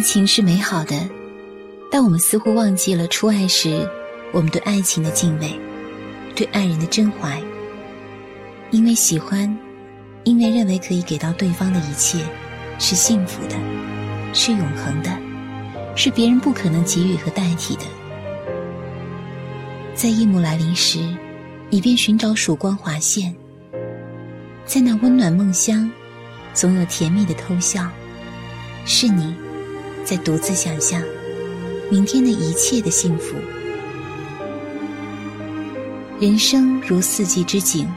情是美好的，但我们似乎忘记了初爱时我们对爱情的敬畏，对爱人的真怀。因为喜欢，因为认为可以给到对方的一切是幸福的，是永恒的，是别人不可能给予和代替的。在夜幕来临时，你便寻找曙光划线，在那温暖梦乡，总有甜蜜的偷笑，是你。在独自想象明天的一切的幸福。人生如四季之景，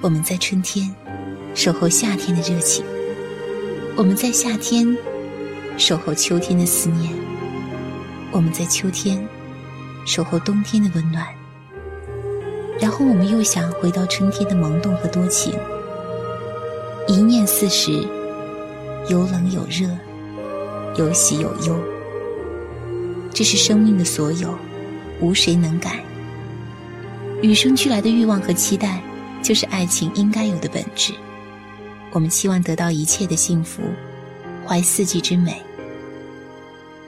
我们在春天守候夏天的热情，我们在夏天守候秋天的思念，我们在秋天守候冬天的温暖，然后我们又想回到春天的萌动和多情。一念四时，有冷有热。有喜有忧，这是生命的所有，无谁能改。与生俱来的欲望和期待，就是爱情应该有的本质。我们期望得到一切的幸福，怀四季之美。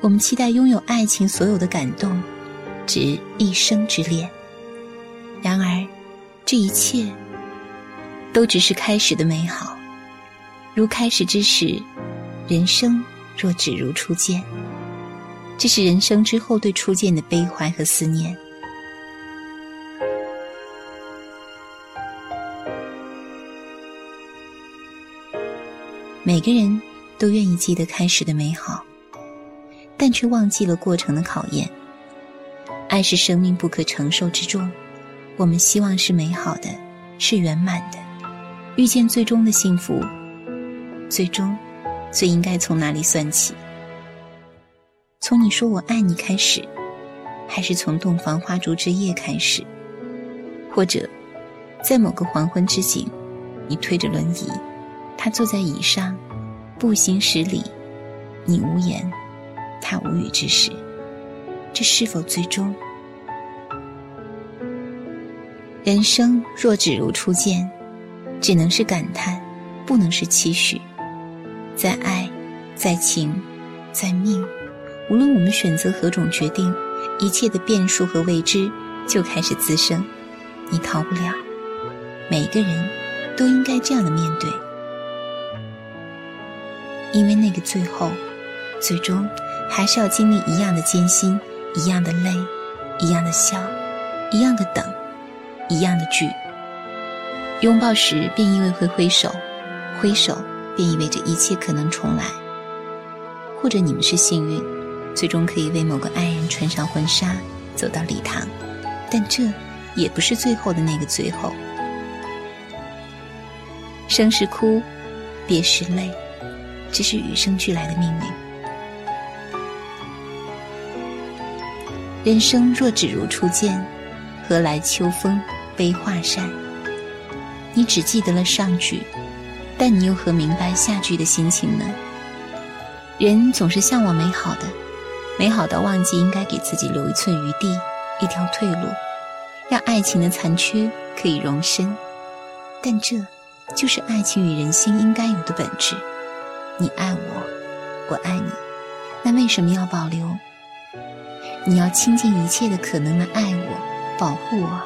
我们期待拥有爱情所有的感动，值一生之恋。然而，这一切都只是开始的美好。如开始之时，人生。若只如初见，这是人生之后对初见的悲怀和思念。每个人都愿意记得开始的美好，但却忘记了过程的考验。爱是生命不可承受之重，我们希望是美好的，是圆满的，遇见最终的幸福，最终。最应该从哪里算起？从你说我爱你开始，还是从洞房花烛之夜开始？或者，在某个黄昏之景，你推着轮椅，他坐在椅上，步行十里，你无言，他无语之时，这是否最终？人生若只如初见，只能是感叹，不能是期许。在爱，在情，在命，无论我们选择何种决定，一切的变数和未知就开始滋生，你逃不了。每个人都应该这样的面对，因为那个最后，最终还是要经历一样的艰辛，一样的累，一样的笑，一样的等，一样的聚。拥抱时便因为会挥手，挥手。便意味着一切可能重来，或者你们是幸运，最终可以为某个爱人穿上婚纱，走到礼堂，但这也不是最后的那个最后。生是哭，别是泪，这是与生俱来的命运。人生若只如初见，何来秋风悲画扇？你只记得了上句。但你又何明白下句的心情呢？人总是向往美好的，美好到忘记应该给自己留一寸余地，一条退路，让爱情的残缺可以容身。但这，就是爱情与人心应该有的本质。你爱我，我爱你，那为什么要保留？你要倾尽一切的可能来爱我，保护我，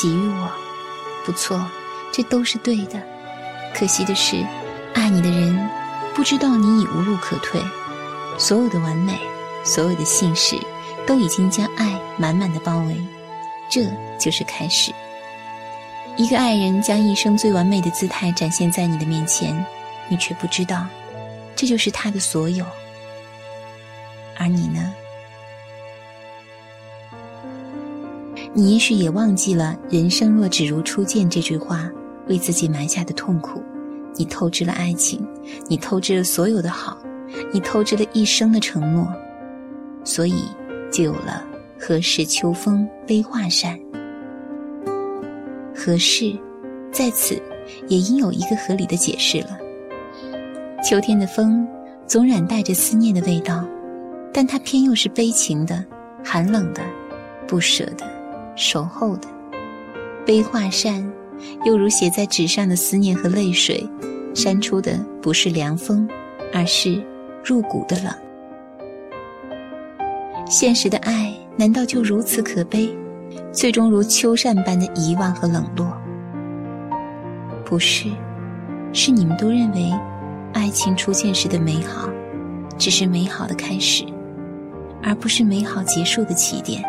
给予我。不错，这都是对的。可惜的是，爱你的人不知道你已无路可退，所有的完美，所有的信使，都已经将爱满满的包围。这就是开始。一个爱人将一生最完美的姿态展现在你的面前，你却不知道，这就是他的所有。而你呢？你也许也忘记了“人生若只如初见”这句话。为自己埋下的痛苦，你透支了爱情，你透支了所有的好，你透支了一生的承诺，所以就有了“何事秋风悲画扇”。何事，在此也应有一个合理的解释了。秋天的风总染带着思念的味道，但它偏又是悲情的、寒冷的、不舍的、守候的。悲画扇。又如写在纸上的思念和泪水，扇出的不是凉风，而是入骨的冷。现实的爱难道就如此可悲，最终如秋扇般的遗忘和冷落？不是，是你们都认为，爱情出现时的美好，只是美好的开始，而不是美好结束的起点。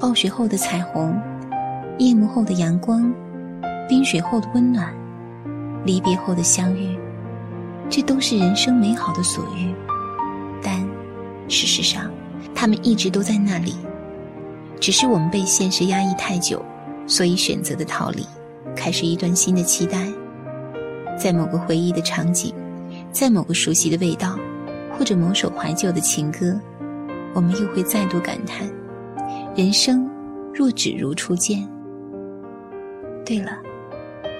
暴雪后的彩虹，夜幕后的阳光，冰雪后的温暖，离别后的相遇，这都是人生美好的所遇。但，事实上，他们一直都在那里，只是我们被现实压抑太久。所以选择的逃离，开始一段新的期待，在某个回忆的场景，在某个熟悉的味道，或者某首怀旧的情歌，我们又会再度感叹：人生若只如初见。对了，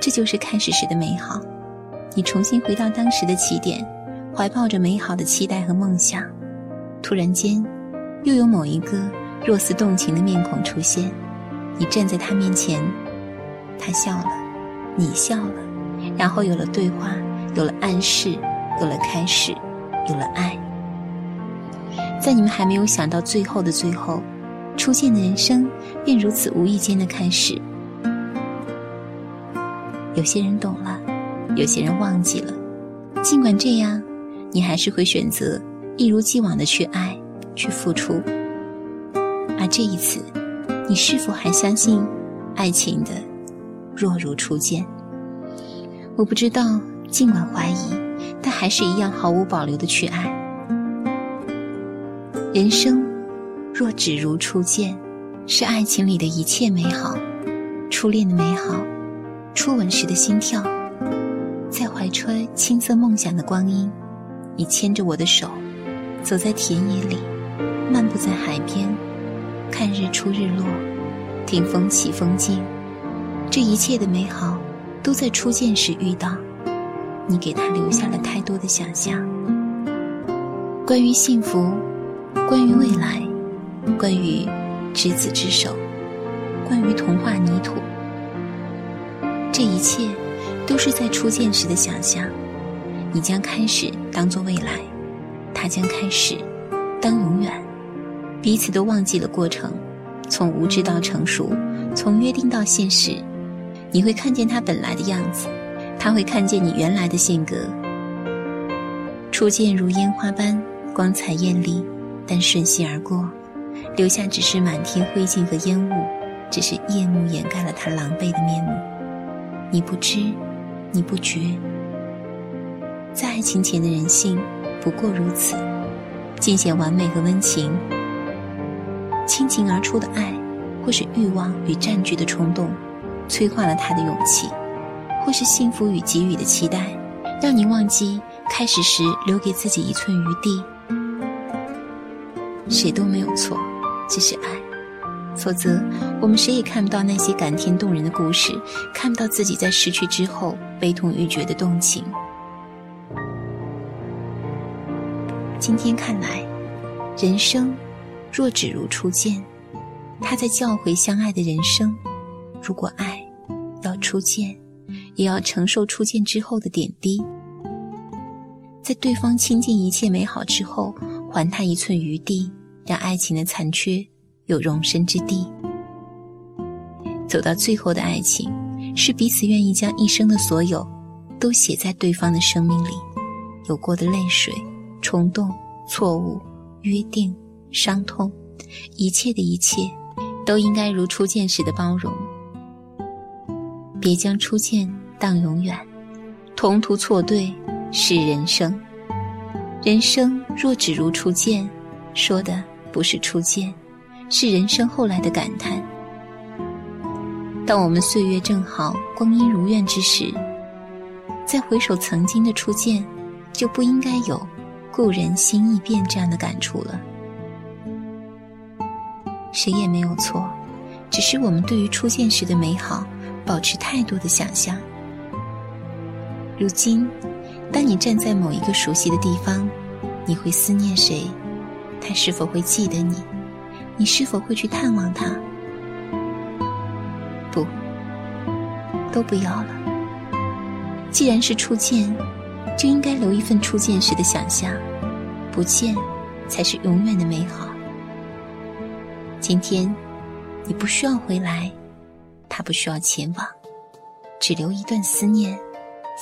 这就是开始时的美好。你重新回到当时的起点，怀抱着美好的期待和梦想，突然间，又有某一个若似动情的面孔出现。你站在他面前，他笑了，你笑了，然后有了对话，有了暗示，有了开始，有了爱。在你们还没有想到最后的最后，初见的人生便如此无意间的开始。有些人懂了，有些人忘记了。尽管这样，你还是会选择一如既往的去爱，去付出。而这一次。你是否还相信爱情的若如初见？我不知道，尽管怀疑，但还是一样毫无保留的去爱。人生若只如初见，是爱情里的一切美好，初恋的美好，初吻时的心跳，在怀揣青涩梦想的光阴，你牵着我的手，走在田野里，漫步在海边。看日出日落，听风起风静，这一切的美好，都在初见时遇到。你给他留下了太多的想象，关于幸福，关于未来，关于执子之手，关于童话泥土。这一切，都是在初见时的想象。你将开始当做未来，他将开始当永远。彼此都忘记了过程，从无知到成熟，从约定到现实。你会看见他本来的样子，他会看见你原来的性格。初见如烟花般光彩艳丽，但瞬息而过，留下只是满天灰烬和烟雾，只是夜幕掩盖了他狼狈的面目。你不知，你不觉，在爱情前的人性不过如此，尽显完美和温情。倾情而出的爱，或是欲望与占据的冲动，催化了他的勇气；或是幸福与给予的期待，让你忘记开始时留给自己一寸余地。谁都没有错，这是爱。否则，我们谁也看不到那些感天动人的故事，看不到自己在失去之后悲痛欲绝的动情。今天看来，人生。若只如初见，他在教诲相爱的人生。如果爱要初见，也要承受初见之后的点滴，在对方倾尽一切美好之后，还他一寸余地，让爱情的残缺有容身之地。走到最后的爱情，是彼此愿意将一生的所有，都写在对方的生命里，有过的泪水、冲动、错误、约定。伤痛，一切的一切，都应该如初见时的包容。别将初见当永远，同途错对是人生。人生若只如初见，说的不是初见，是人生后来的感叹。当我们岁月正好，光阴如愿之时，再回首曾经的初见，就不应该有“故人心易变”这样的感触了。谁也没有错，只是我们对于初见时的美好保持太多的想象。如今，当你站在某一个熟悉的地方，你会思念谁？他是否会记得你你是否会去探望他？不都不要了。既然是初见就应该留一份初见时的想象不见才是永远的美好。今天你不需要回来他不需要前往只留一段思念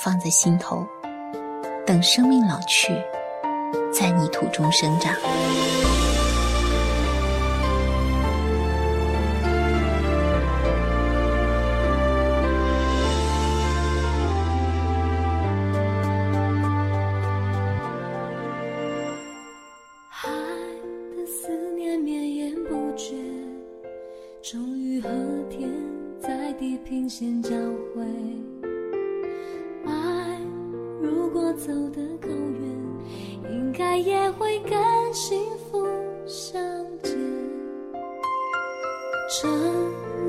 放在心头等生命老去。在泥土中生长。海的思念绵延不绝终于和天在地平线交汇爱如果走得够该也会跟幸福相见。承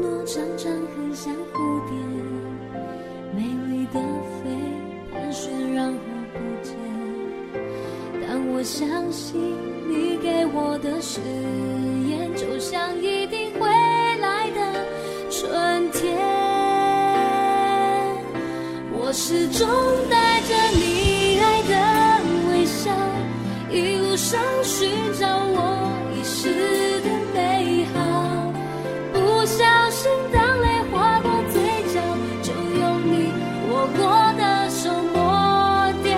诺常常很像蝴蝶，美丽的飞，盘旋然后不见。但我相信你给我的誓言，就像一定会来的春天。我始终带着。想寻找我遗失的美好。不小心当泪滑过嘴角就用你握过的手抹掉。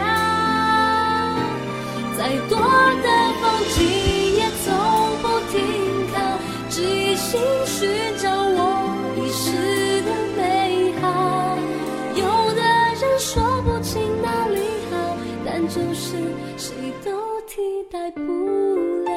再多的风景也从不停靠只一心寻找我遗失的美好。有的人说不清哪里好但就是谁都带不了。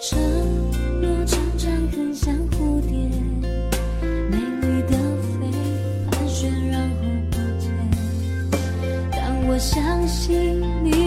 承诺常常很像蝴蝶美丽的飞盘旋然后相信你